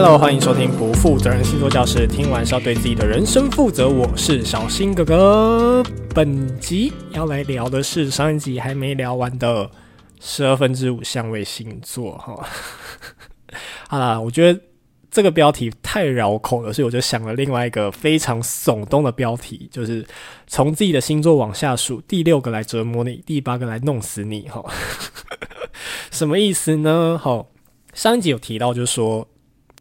Hello，欢迎收听不负责任星座教室，听完是要对自己的人生负责。我是小新哥哥，本集要来聊的是上一集还没聊完的十二分之五相位星座哈。好啦，我觉得这个标题太绕口了，所以我就想了另外一个非常耸动的标题，就是从自己的星座往下数，第六个来折磨你，第八个来弄死你哈。什么意思呢？好，上一集有提到，就是说。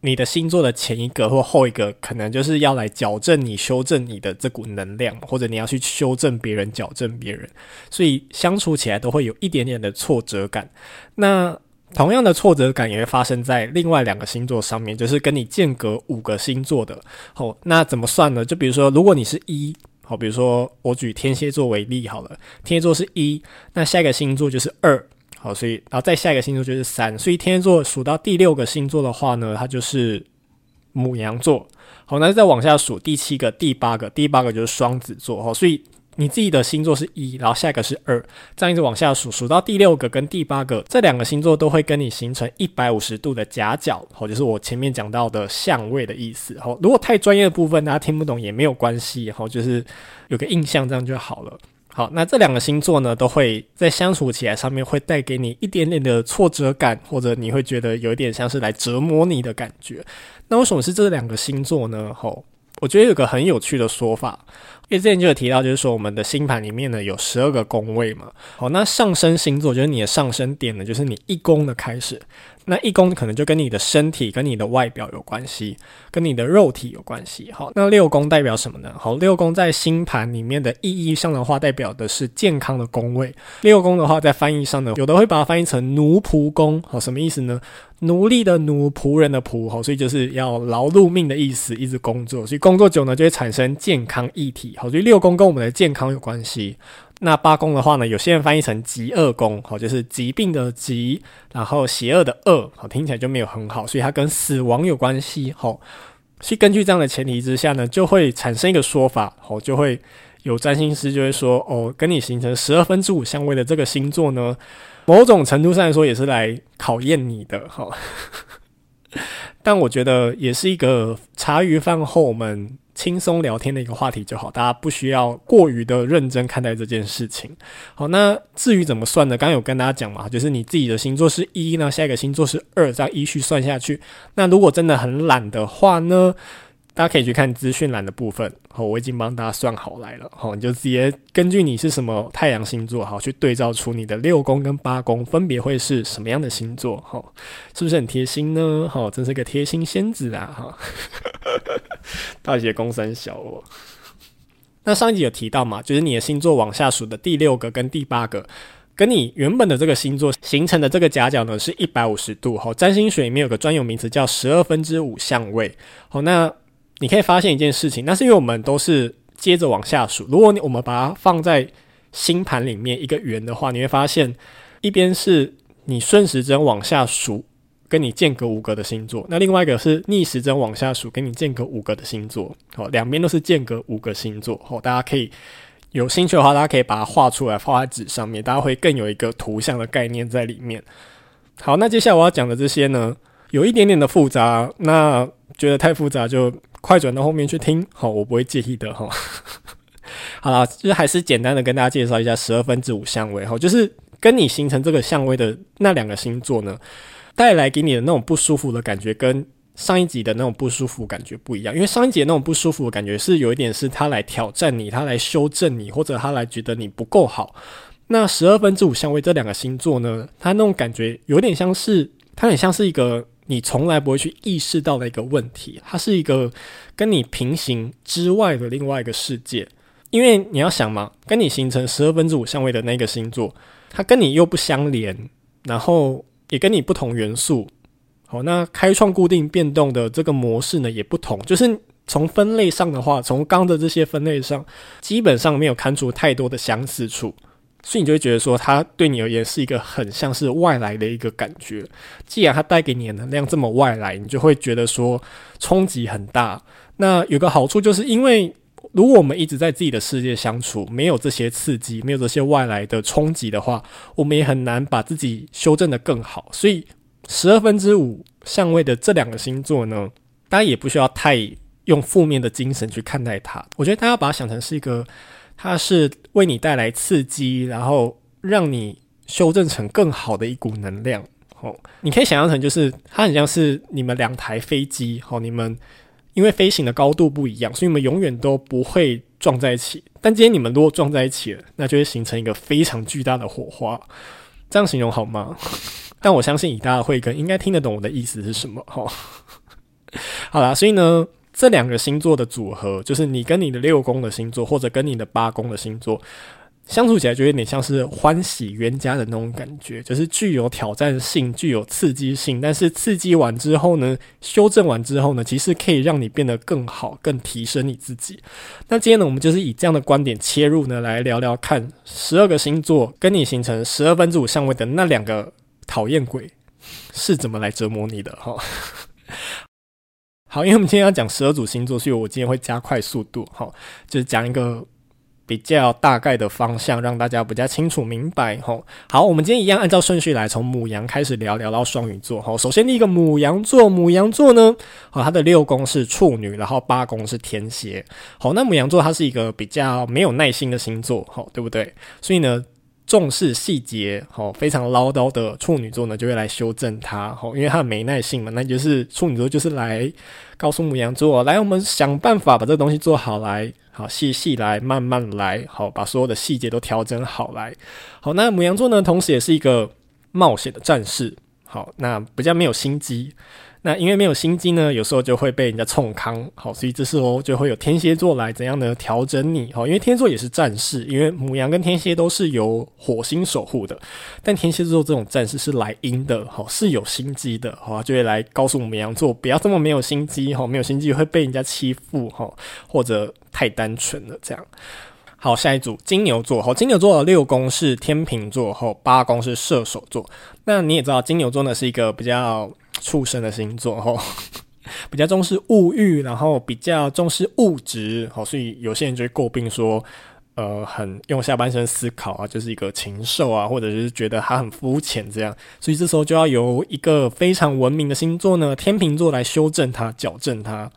你的星座的前一个或后一个，可能就是要来矫正你、修正你的这股能量，或者你要去修正别人、矫正别人，所以相处起来都会有一点点的挫折感。那同样的挫折感也会发生在另外两个星座上面，就是跟你间隔五个星座的。好，那怎么算呢？就比如说，如果你是一，好，比如说我举天蝎座为例好了，天蝎座是一，那下一个星座就是二。好，所以然后再下一个星座就是三，所以天蝎座数到第六个星座的话呢，它就是母羊座。好，那再往下数第七个、第八个，第八个就是双子座。好，所以你自己的星座是一，然后下一个是二，这样一直往下数，数到第六个跟第八个这两个星座都会跟你形成一百五十度的夹角。好，就是我前面讲到的相位的意思。好，如果太专业的部分大家听不懂也没有关系，好，就是有个印象这样就好了。好，那这两个星座呢，都会在相处起来上面会带给你一点点的挫折感，或者你会觉得有一点像是来折磨你的感觉。那为什么是这两个星座呢？吼，我觉得有个很有趣的说法，因为之前就有提到，就是说我们的星盘里面呢有十二个宫位嘛。好，那上升星座就是你的上升点呢，就是你一宫的开始。那一宫可能就跟你的身体、跟你的外表有关系，跟你的肉体有关系。好，那六宫代表什么呢？好，六宫在星盘里面的意义上的话，代表的是健康的宫位。六宫的话，在翻译上呢，有的会把它翻译成奴仆宫。好，什么意思呢？奴隶的奴，仆人的仆。好，所以就是要劳碌命的意思，一直工作。所以工作久呢，就会产生健康议题。好，所以六宫跟我们的健康有关系。那八宫的话呢，有些人翻译成疾厄宫，好，就是疾病的疾，然后邪恶的恶，好，听起来就没有很好，所以它跟死亡有关系，好，所以根据这样的前提之下呢，就会产生一个说法，好，就会有占星师就会说，哦，跟你形成十二分之五相位的这个星座呢，某种程度上来说也是来考验你的，好，但我觉得也是一个茶余饭后我们。轻松聊天的一个话题就好，大家不需要过于的认真看待这件事情。好，那至于怎么算呢？刚刚有跟大家讲嘛，就是你自己的星座是一，那下一个星座是二，这样依序算下去。那如果真的很懒的话呢？大家可以去看资讯栏的部分，好，我已经帮大家算好来了，好，你就直接根据你是什么太阳星座，好，去对照出你的六宫跟八宫分别会是什么样的星座，好，是不是很贴心呢？好，真是个贴心仙子啊，哈，大姐公三小哦。那上一集有提到嘛，就是你的星座往下数的第六个跟第八个，跟你原本的这个星座形成的这个夹角呢，是一百五十度，好，占星学里面有个专有名词叫十二分之五相位，好，那。你可以发现一件事情，那是因为我们都是接着往下数。如果你我们把它放在星盘里面一个圆的话，你会发现一边是你顺时针往下数，跟你间隔五个的星座；那另外一个是逆时针往下数，跟你间隔五个的星座。好，两边都是间隔五个星座。好，大家可以有兴趣的话，大家可以把它画出来，画在纸上面，大家会更有一个图像的概念在里面。好，那接下来我要讲的这些呢，有一点点的复杂，那觉得太复杂就。快转到后面去听，好，我不会介意的哈。好了，就还是简单的跟大家介绍一下十二分之五相位哈，就是跟你形成这个相位的那两个星座呢，带来给你的那种不舒服的感觉，跟上一集的那种不舒服感觉不一样。因为上一集那种不舒服的感觉是有一点是他来挑战你，他来修正你，或者他来觉得你不够好。那十二分之五相位这两个星座呢，它那种感觉有点像是，它很像是一个。你从来不会去意识到的一个问题，它是一个跟你平行之外的另外一个世界。因为你要想嘛，跟你形成十二分之五相位的那个星座，它跟你又不相连，然后也跟你不同元素。好，那开创固定变动的这个模式呢，也不同。就是从分类上的话，从刚的这些分类上，基本上没有看出太多的相似处。所以你就会觉得说，它对你而言是一个很像是外来的一个感觉。既然它带给你的能量这么外来，你就会觉得说冲击很大。那有个好处就是，因为如果我们一直在自己的世界相处，没有这些刺激，没有这些外来的冲击的话，我们也很难把自己修正得更好。所以十二分之五相位的这两个星座呢，大家也不需要太用负面的精神去看待它。我觉得大家把它想成是一个，它是为你带来刺激，然后让你修正成更好的一股能量。哦，你可以想象成就是它很像是你们两台飞机，哦，你们因为飞行的高度不一样，所以你们永远都不会撞在一起。但今天你们如果撞在一起了，那就会形成一个非常巨大的火花。这样形容好吗？但我相信以大的慧根应该听得懂我的意思是什么。哈，好啦，所以呢，这两个星座的组合，就是你跟你的六宫的星座，或者跟你的八宫的星座。相处起来就有点像是欢喜冤家的那种感觉，就是具有挑战性、具有刺激性，但是刺激完之后呢，修正完之后呢，其实可以让你变得更好、更提升你自己。那今天呢，我们就是以这样的观点切入呢，来聊聊看十二个星座跟你形成十二分之五相位的那两个讨厌鬼是怎么来折磨你的哈。好，因为我们今天要讲十二组星座，所以我今天会加快速度哈，就是讲一个。比较大概的方向，让大家比较清楚明白吼。好，我们今天一样按照顺序来，从母羊开始聊，聊到双鱼座。吼，首先第一个母羊座，母羊座呢，好，它的六宫是处女，然后八宫是天蝎。好，那母羊座它是一个比较没有耐心的星座，吼，对不对？所以呢，重视细节，好，非常唠叨的处女座呢，就会来修正它，好，因为它没耐性嘛，那就是处女座就是来告诉牡羊座，来，我们想办法把这个东西做好来。好，细细来，慢慢来，好，把所有的细节都调整好来。好，那牡羊座呢，同时也是一个冒险的战士。好，那比较没有心机。那因为没有心机呢，有时候就会被人家冲康，好，所以这时候就会有天蝎座来怎样呢？调整你，好，因为天蝎座也是战士，因为母羊跟天蝎都是由火星守护的，但天蝎座这种战士是来阴的，好，是有心机的，好，就会来告诉牡羊座不要这么没有心机，好，没有心机会被人家欺负，哈，或者太单纯了这样。好，下一组金牛座。好，金牛座的六宫是天秤座，后八宫是射手座。那你也知道，金牛座呢是一个比较畜生的星座，吼，比较重视物欲，然后比较重视物质，好，所以有些人就会诟病说，呃，很用下半身思考啊，就是一个禽兽啊，或者是觉得他很肤浅这样。所以这时候就要由一个非常文明的星座呢，天秤座来修正它，矫正它。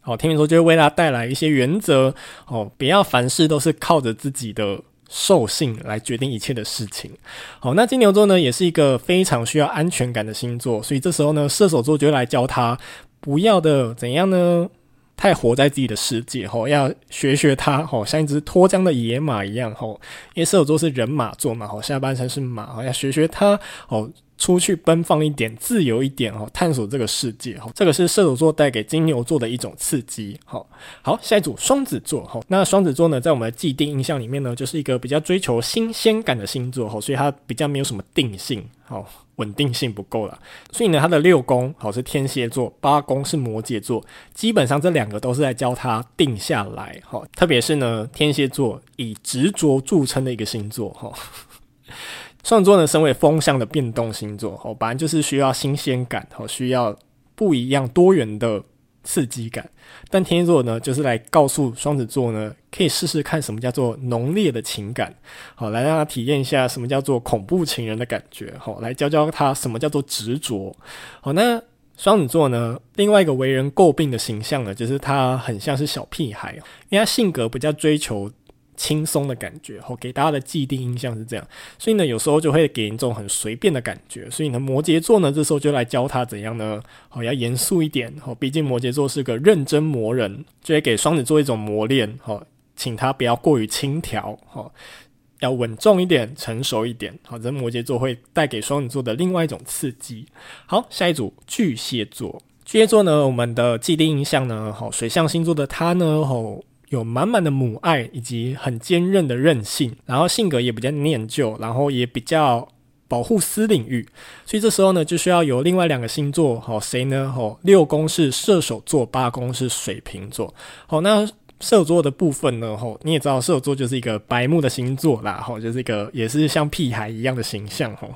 好，天秤座就会为他带来一些原则哦，不要凡事都是靠着自己的兽性来决定一切的事情。好，那金牛座呢，也是一个非常需要安全感的星座，所以这时候呢，射手座就来教他不要的怎样呢？太活在自己的世界，吼，要学学他，吼，像一只脱缰的野马一样，吼，因为射手座是人马座嘛，吼，下半身是马，吼，要学学他，吼。出去奔放一点，自由一点哦，探索这个世界哦，这个是射手座带给金牛座的一种刺激。好，好，下一组双子座哈，那双子座呢，在我们的既定印象里面呢，就是一个比较追求新鲜感的星座哈，所以它比较没有什么定性，好，稳定性不够了。所以呢，它的六宫好是天蝎座，八宫是摩羯座，基本上这两个都是在教它定下来哈，特别是呢，天蝎座以执着著称的一个星座哈。双子座呢，身为风象的变动星座，哦，本来就是需要新鲜感，哦，需要不一样多元的刺激感。但天蝎座呢，就是来告诉双子座呢，可以试试看什么叫做浓烈的情感，好，来让他体验一下什么叫做恐怖情人的感觉，好，来教教他什么叫做执着。好，那双子座呢，另外一个为人诟病的形象呢，就是他很像是小屁孩，因为他性格比较追求。轻松的感觉，吼，给大家的既定印象是这样，所以呢，有时候就会给人一种很随便的感觉。所以呢，摩羯座呢，这时候就来教他怎样呢？好，要严肃一点，吼，毕竟摩羯座是个认真磨人，就会给双子座一种磨练，吼，请他不要过于轻佻，吼，要稳重一点，成熟一点，好，这摩羯座会带给双子座的另外一种刺激。好，下一组巨蟹座，巨蟹座呢，我们的既定印象呢，好，水象星座的他呢，吼。有满满的母爱以及很坚韧的韧性，然后性格也比较念旧，然后也比较保护私领域，所以这时候呢，就需要有另外两个星座，好，谁呢？好，六宫是射手座，八宫是水瓶座。好，那射手座的部分呢？吼，你也知道射手座就是一个白目的星座啦，吼，就是一个也是像屁孩一样的形象，吼。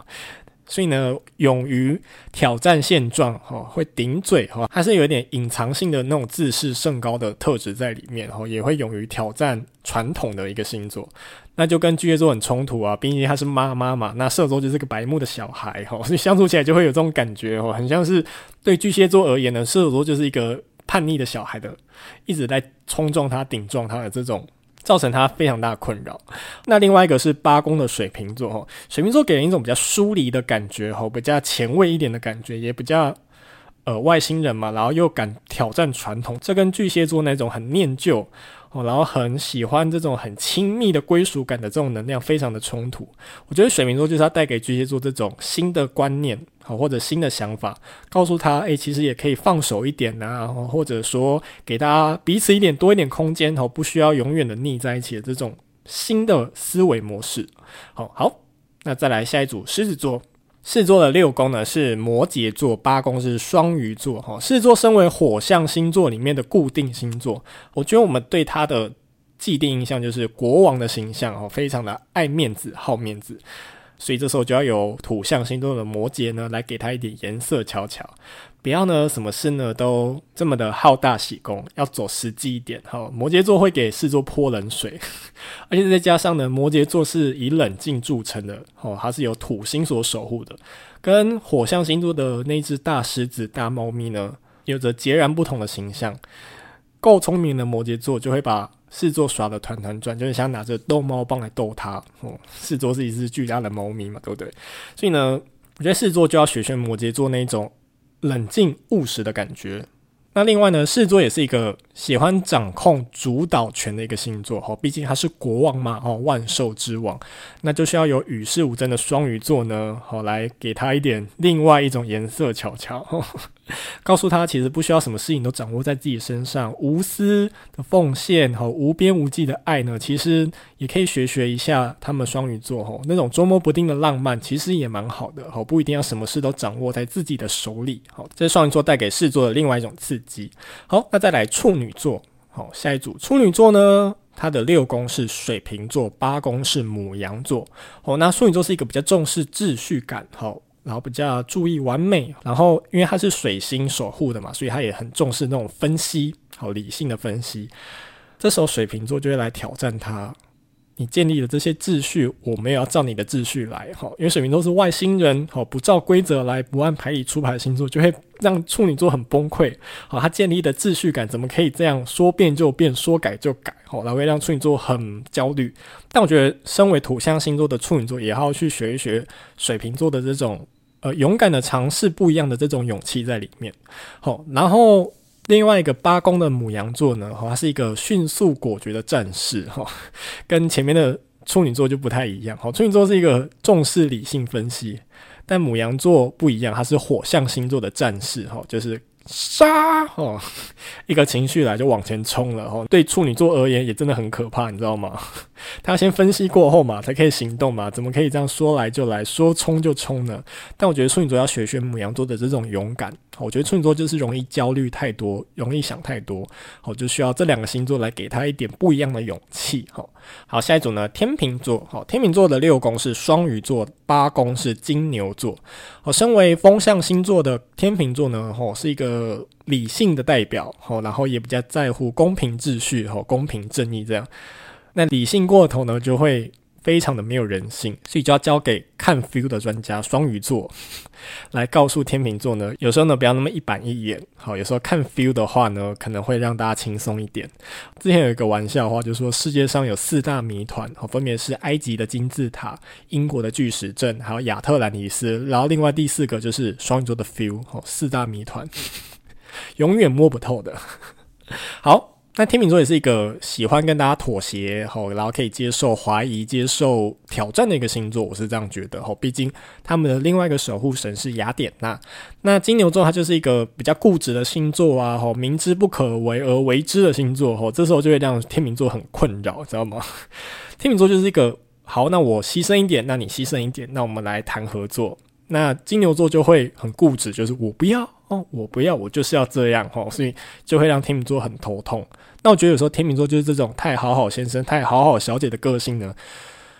所以呢，勇于挑战现状，哈，会顶嘴，哈，还是有一点隐藏性的那种自视甚高的特质在里面，哈，也会勇于挑战传统的一个星座。那就跟巨蟹座很冲突啊，毕竟他是妈妈嘛，那射手座就是个白目的小孩哈，所以相处起来就会有这种感觉哦，很像是对巨蟹座而言呢，射手座就是一个叛逆的小孩的，一直在冲撞他、顶撞他的这种，造成他非常大的困扰。那另外一个是八宫的水瓶座哈，水瓶座给人一种比较疏离的感觉哈，比较前卫一点的感觉，也比较。呃，外星人嘛，然后又敢挑战传统，这跟巨蟹座那种很念旧哦，然后很喜欢这种很亲密的归属感的这种能量，非常的冲突。我觉得水瓶座就是要带给巨蟹座这种新的观念，好或者新的想法，告诉他，诶，其实也可以放手一点呐，或者说给大家彼此一点多一点空间，哦，不需要永远的腻在一起的这种新的思维模式。好，好，那再来下一组，狮子座。四座的六宫呢是摩羯座，八宫是双鱼座。哈，四座身为火象星座里面的固定星座，我觉得我们对它的既定印象就是国王的形象，哦，非常的爱面子、好面子。所以这时候就要有土象星座的摩羯呢，来给他一点颜色瞧瞧，不要呢什么事呢都这么的好大喜功，要走实际一点。哈，摩羯座会给狮子座泼冷水，而且再加上呢，摩羯座是以冷静著称的，哦，它是由土星所守护的，跟火象星座的那只大狮子、大猫咪呢，有着截然不同的形象。够聪明的摩羯座就会把狮子座耍得团团转，就是想拿着逗猫棒来逗它。哦，狮子座是一只巨大的猫咪嘛，对不对？所以呢，我觉得狮子座就要学学摩羯座那种冷静务实的感觉。那另外呢，狮子座也是一个喜欢掌控主导权的一个星座，哈，毕竟他是国王嘛，哈，万兽之王，那就需要有与世无争的双鱼座呢，好来给他一点另外一种颜色瞧瞧。告诉他，其实不需要什么事情都掌握在自己身上，无私的奉献和无边无际的爱呢，其实也可以学学一下他们双鱼座吼那种捉摸不定的浪漫，其实也蛮好的吼，不一定要什么事都掌握在自己的手里。好，这是双鱼座带给狮子座的另外一种刺激。好，那再来处女座，好，下一组处女座呢，它的六宫是水瓶座，八宫是母羊座。哦，那处女座是一个比较重视秩序感，好。然后比较注意完美，然后因为他是水星守护的嘛，所以他也很重视那种分析，好理性的分析。这时候水瓶座就会来挑战他，你建立的这些秩序，我没有要照你的秩序来，哈，因为水瓶座是外星人，好不照规则来，不按牌理出牌的星座，就会让处女座很崩溃。好，他建立的秩序感怎么可以这样说变就变，说改就改，好，来会让处女座很焦虑。但我觉得，身为土象星座的处女座，也要去学一学水瓶座的这种。呃，勇敢的尝试不一样的这种勇气在里面。好，然后另外一个八宫的母羊座呢，好，它是一个迅速果决的战士，哈，跟前面的处女座就不太一样。好，处女座是一个重视理性分析，但母羊座不一样，它是火象星座的战士，哈，就是。杀哦，一个情绪来就往前冲了哦。对处女座而言也真的很可怕，你知道吗？他先分析过后嘛，才可以行动嘛。怎么可以这样说来就来说冲就冲呢？但我觉得处女座要学学母羊座的这种勇敢。我觉得处女座就是容易焦虑太多，容易想太多。好，就需要这两个星座来给他一点不一样的勇气。好，好，下一组呢，天秤座。好，天秤座的六宫是双鱼座，八宫是金牛座。好，身为风象星座的天秤座呢，吼，是一个理性的代表。好，然后也比较在乎公平秩序，吼，公平正义这样。那理性过头呢，就会。非常的没有人性，所以就要交给看 feel 的专家双鱼座来告诉天秤座呢。有时候呢，不要那么一板一眼。好，有时候看 feel 的话呢，可能会让大家轻松一点。之前有一个玩笑话，就是说世界上有四大谜团，好，分别是埃及的金字塔、英国的巨石阵，还有亚特兰蒂斯。然后另外第四个就是双鱼座的 feel，好，四大谜团永远摸不透的。好。那天秤座也是一个喜欢跟大家妥协，吼，然后可以接受怀疑、接受挑战的一个星座，我是这样觉得，吼，毕竟他们的另外一个守护神是雅典娜。那金牛座它就是一个比较固执的星座啊，吼，明知不可为而为之的星座，吼，这时候就会让天秤座很困扰，知道吗？天秤座就是一个好，那我牺牲一点，那你牺牲一点，那我们来谈合作。那金牛座就会很固执，就是我不要我不要，我就是要这样哦，所以就会让天秤座很头痛。那我觉得有时候天秤座就是这种太好好先生、太好好小姐的个性呢，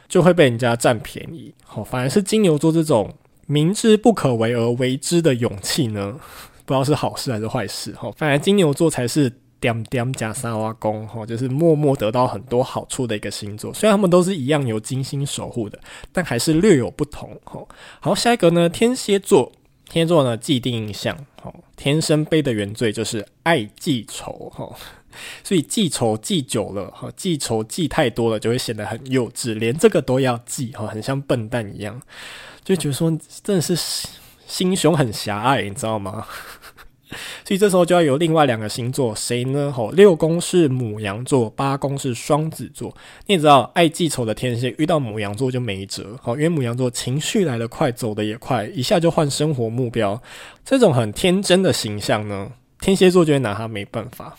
就会被人家占便宜。好，反而是金牛座这种明知不可为而为之的勇气呢，不知道是好事还是坏事。好，反而金牛座才是点点加沙瓦工，哈，就是默默得到很多好处的一个星座。虽然他们都是一样有金星守护的，但还是略有不同，哈。好，下一个呢，天蝎座，天蝎座呢，既定印象，哦，天生背的原罪就是爱记仇，哈。所以记仇记久了，哈，记仇记太多了，就会显得很幼稚，连这个都要记，哈，很像笨蛋一样，就觉得说真的是心胸很狭隘，你知道吗？所以这时候就要有另外两个星座，谁呢？吼，六宫是母羊座，八宫是双子座。你也知道，爱记仇的天蝎遇到母羊座就没辙，好，因为母羊座情绪来得快，走得也快，一下就换生活目标。这种很天真的形象呢，天蝎座就会拿他没办法。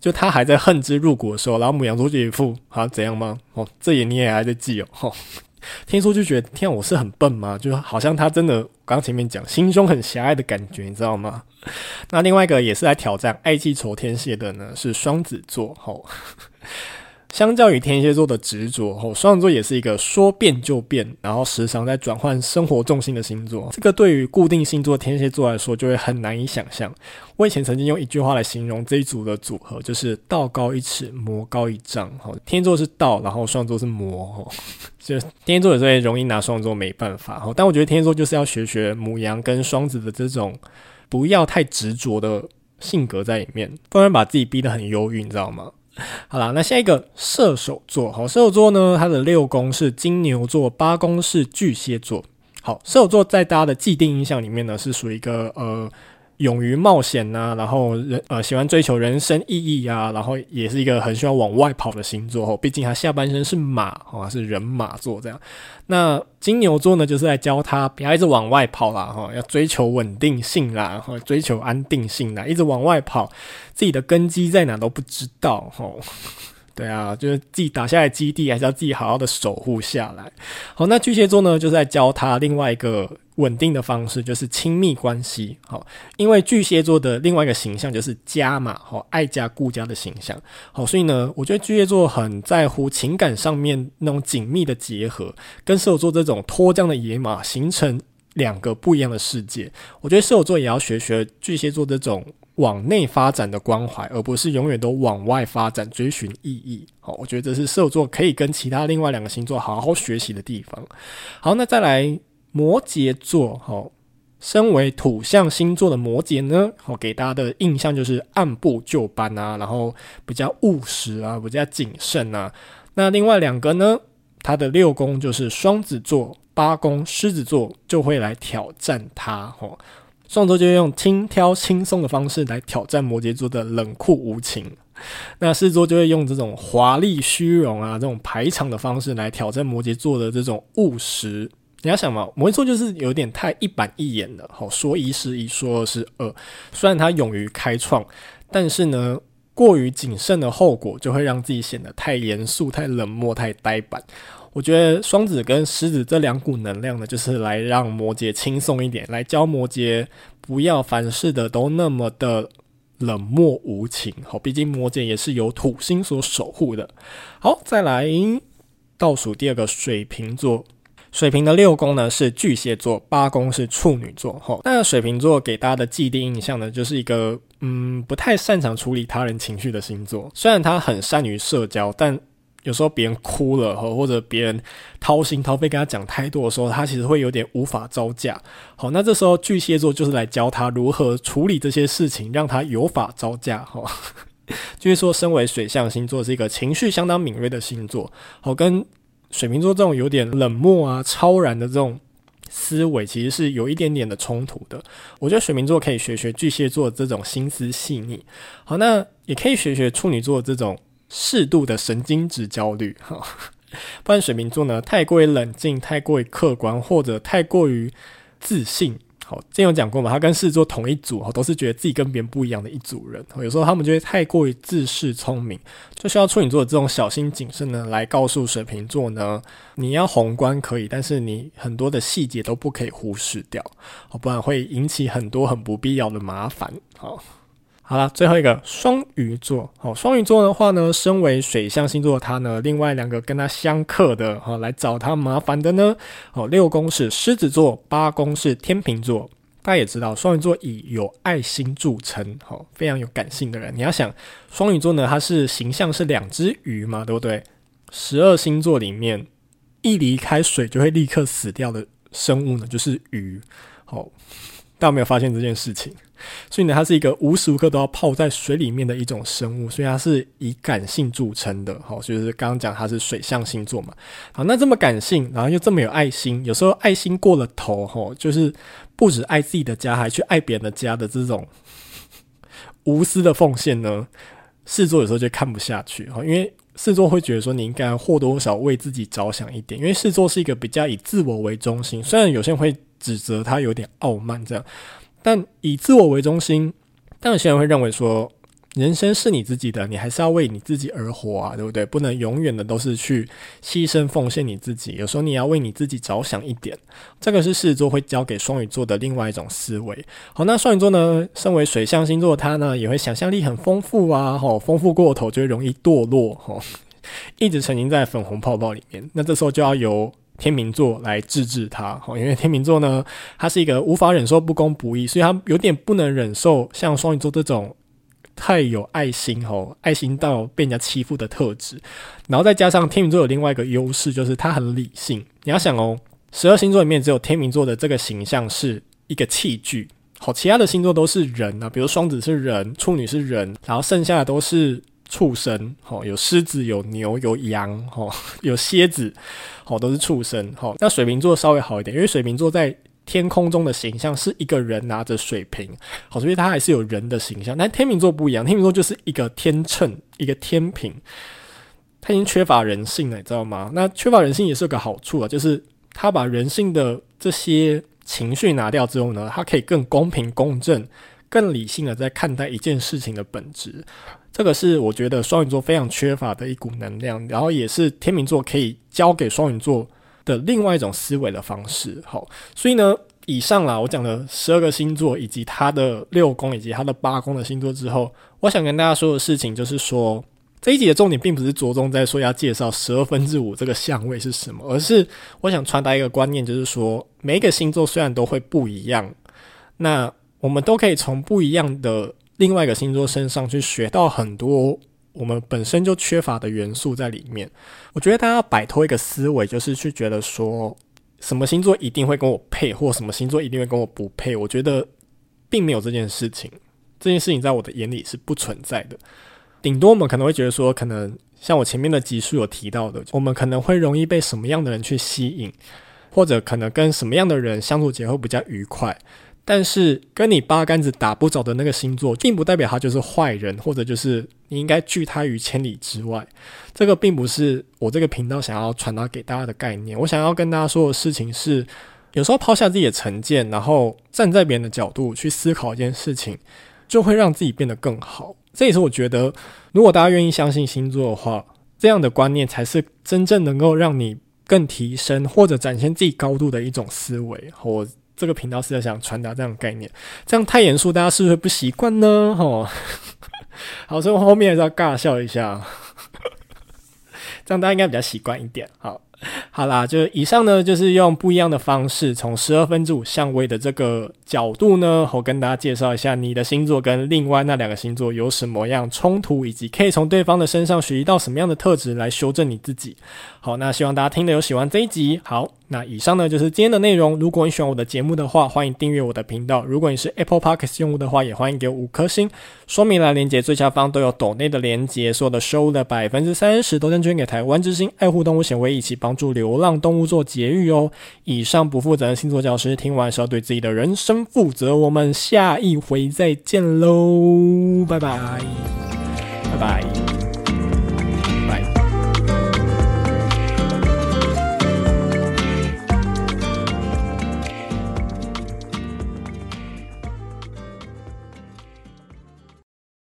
就他还在恨之入骨的时候，然后母羊座就一副啊怎样吗？哦，这也你也还在记哦，吼。听说就觉得天，我是很笨吗？就好像他真的刚前面讲心胸很狭隘的感觉，你知道吗？那另外一个也是来挑战爱记仇天蝎的呢，是双子座。吼，相较于天蝎座的执着，吼，双子座也是一个说变就变，然后时常在转换生活重心的星座。这个对于固定星座天蝎座来说，就会很难以想象。我以前曾经用一句话来形容这一组的组合，就是道高一尺，魔高一丈。吼，天蝎座是道，然后双子座是魔。吼。就天蝎座有时候容易拿双子座没办法，但我觉得天蝎座就是要学学母羊跟双子的这种不要太执着的性格在里面，不然把自己逼得很忧郁，你知道吗？好啦，那下一个射手座，好，射手座呢，它的六宫是金牛座，八宫是巨蟹座。好，射手座在大家的既定印象里面呢，是属于一个呃。勇于冒险呐、然后人呃喜欢追求人生意义啊，然后也是一个很喜欢往外跑的星座哦。毕竟他下半身是马哦，是人马座这样。那金牛座呢，就是在教他不要一直往外跑啦哈，要追求稳定性啦，哈，追求安定性啦，一直往外跑，自己的根基在哪都不知道哈。对啊，就是自己打下来基地，还是要自己好好的守护下来。好，那巨蟹座呢，就在教他另外一个稳定的方式，就是亲密关系。好，因为巨蟹座的另外一个形象就是家嘛，好，爱家顾家的形象。好，所以呢，我觉得巨蟹座很在乎情感上面那种紧密的结合，跟射手座这种脱缰的野马形成两个不一样的世界。我觉得射手座也要学学巨蟹座这种。往内发展的关怀，而不是永远都往外发展追寻意义。好，我觉得这是射手座可以跟其他另外两个星座好好学习的地方。好，那再来摩羯座。好，身为土象星座的摩羯呢，好，给大家的印象就是按部就班啊，然后比较务实啊，比较谨慎啊。那另外两个呢，他的六宫就是双子座、八宫狮子座，就会来挑战他。吼。双子座就用轻佻轻松的方式来挑战摩羯座的冷酷无情，那狮子座就会用这种华丽虚荣啊，这种排场的方式来挑战摩羯座的这种务实。你要想嘛，摩羯座就是有点太一板一眼了，好，说一是一，说二是二。虽然他勇于开创，但是呢，过于谨慎的后果就会让自己显得太严肃、太冷漠、太呆板。我觉得双子跟狮子这两股能量呢，就是来让摩羯轻松一点，来教摩羯不要凡事的都那么的冷漠无情。好，毕竟摩羯也是由土星所守护的。好，再来倒数第二个水瓶座，水瓶的六宫呢是巨蟹座，八宫是处女座。吼，那水瓶座给大家的既定印象呢，就是一个嗯不太擅长处理他人情绪的星座。虽然他很善于社交，但有时候别人哭了，或者别人掏心掏肺跟他讲太多的时候，他其实会有点无法招架。好，那这时候巨蟹座就是来教他如何处理这些事情，让他有法招架。哈，就是说，身为水象星座，是一个情绪相当敏锐的星座。好，跟水瓶座这种有点冷漠啊、超然的这种思维，其实是有一点点的冲突的。我觉得水瓶座可以学学巨蟹座这种心思细腻。好，那也可以学学处女座这种。适度的神经质焦虑，哈，不然水瓶座呢，太过于冷静，太过于客观，或者太过于自信。好，之前有讲过嘛，他跟狮子座同一组，哈都是觉得自己跟别人不一样的一组人。有时候他们就会太过于自恃聪明，就需要处女座这种小心谨慎呢，来告诉水瓶座呢，你要宏观可以，但是你很多的细节都不可以忽视掉，好不然会引起很多很不必要的麻烦。好。好了，最后一个双鱼座。好，双鱼座的话呢，身为水象星座的他呢，另外两个跟他相克的，哈，来找他麻烦的呢。哦，六宫是狮子座，八宫是天秤座。大家也知道，双鱼座以有爱心著称，哈，非常有感性的人。你要想，双鱼座呢，它是形象是两只鱼嘛，对不对？十二星座里面，一离开水就会立刻死掉的生物呢，就是鱼。好，大家没有发现这件事情？所以呢，它是一个无时无刻都要泡在水里面的一种生物，所以它是以感性著称的。好，就是刚刚讲它是水象星座嘛。好，那这么感性，然后又这么有爱心，有时候爱心过了头，吼，就是不止爱自己的家，还去爱别人的家的这种无私的奉献呢，狮子座有时候就看不下去。哈，因为狮子座会觉得说，你应该或多或少为自己着想一点，因为狮子座是一个比较以自我为中心，虽然有些人会指责他有点傲慢这样。但以自我为中心，但有些人会认为说，人生是你自己的，你还是要为你自己而活啊，对不对？不能永远的都是去牺牲奉献你自己，有时候你要为你自己着想一点。这个是狮子座会教给双鱼座的另外一种思维。好，那双鱼座呢，身为水象星座，他呢也会想象力很丰富啊，吼，丰富过头就会容易堕落，吼，一直沉浸在粉红泡泡里面。那这时候就要由天秤座来治治他，好因为天秤座呢，他是一个无法忍受不公不义，所以他有点不能忍受像双鱼座这种太有爱心，吼，爱心到被人家欺负的特质。然后再加上天秤座有另外一个优势，就是他很理性。你要想哦，十二星座里面只有天秤座的这个形象是一个器具，好，其他的星座都是人啊，比如双子是人，处女是人，然后剩下的都是。畜生，吼，有狮子，有牛，有羊，吼，有蝎子，吼，都是畜生，吼。那水瓶座稍微好一点，因为水瓶座在天空中的形象是一个人拿着水瓶，好，所以他还是有人的形象。但天秤座不一样，天秤座就是一个天秤，一个天平，他已经缺乏人性了，你知道吗？那缺乏人性也是有个好处啊，就是他把人性的这些情绪拿掉之后呢，他可以更公平公正。更理性的在看待一件事情的本质，这个是我觉得双鱼座非常缺乏的一股能量，然后也是天秤座可以教给双鱼座的另外一种思维的方式。好，所以呢，以上啦，我讲了十二个星座以及它的六宫以及它的八宫的星座之后，我想跟大家说的事情就是说，这一集的重点并不是着重在说要介绍十二分之五这个相位是什么，而是我想传达一个观念，就是说每一个星座虽然都会不一样，那。我们都可以从不一样的另外一个星座身上去学到很多我们本身就缺乏的元素在里面。我觉得大家要摆脱一个思维，就是去觉得说什么星座一定会跟我配，或什么星座一定会跟我不配。我觉得并没有这件事情，这件事情在我的眼里是不存在的。顶多我们可能会觉得说，可能像我前面的集数有提到的，我们可能会容易被什么样的人去吸引，或者可能跟什么样的人相处起来会比较愉快。但是跟你八竿子打不着的那个星座，并不代表他就是坏人，或者就是你应该拒他于千里之外。这个并不是我这个频道想要传达给大家的概念。我想要跟大家说的事情是，有时候抛下自己的成见，然后站在别人的角度去思考一件事情，就会让自己变得更好。这也是我觉得，如果大家愿意相信星座的话，这样的观念才是真正能够让你更提升或者展现自己高度的一种思维。我。这个频道是在想传达这样的概念，这样太严肃，大家是不是不习惯呢？吼，好，所以我后面还是要尬笑一下，这样大家应该比较习惯一点。好。好啦，就以上呢，就是用不一样的方式，从十二分之五相位的这个角度呢，我跟大家介绍一下你的星座跟另外那两个星座有什么样冲突，以及可以从对方的身上学习到什么样的特质来修正你自己。好，那希望大家听的有喜欢这一集。好，那以上呢就是今天的内容。如果你喜欢我的节目的话，欢迎订阅我的频道。如果你是 Apple Podcast 用户的话，也欢迎给我五颗星。说明栏连接最下方都有抖内的连接，所有的收入的百分之三十都将捐给台湾之星爱护动物协会，一起帮助流浪动物做节育哦。以上不负责任星座教师，听完是要对自己的人生负责。我们下一回再见喽，拜拜，拜拜。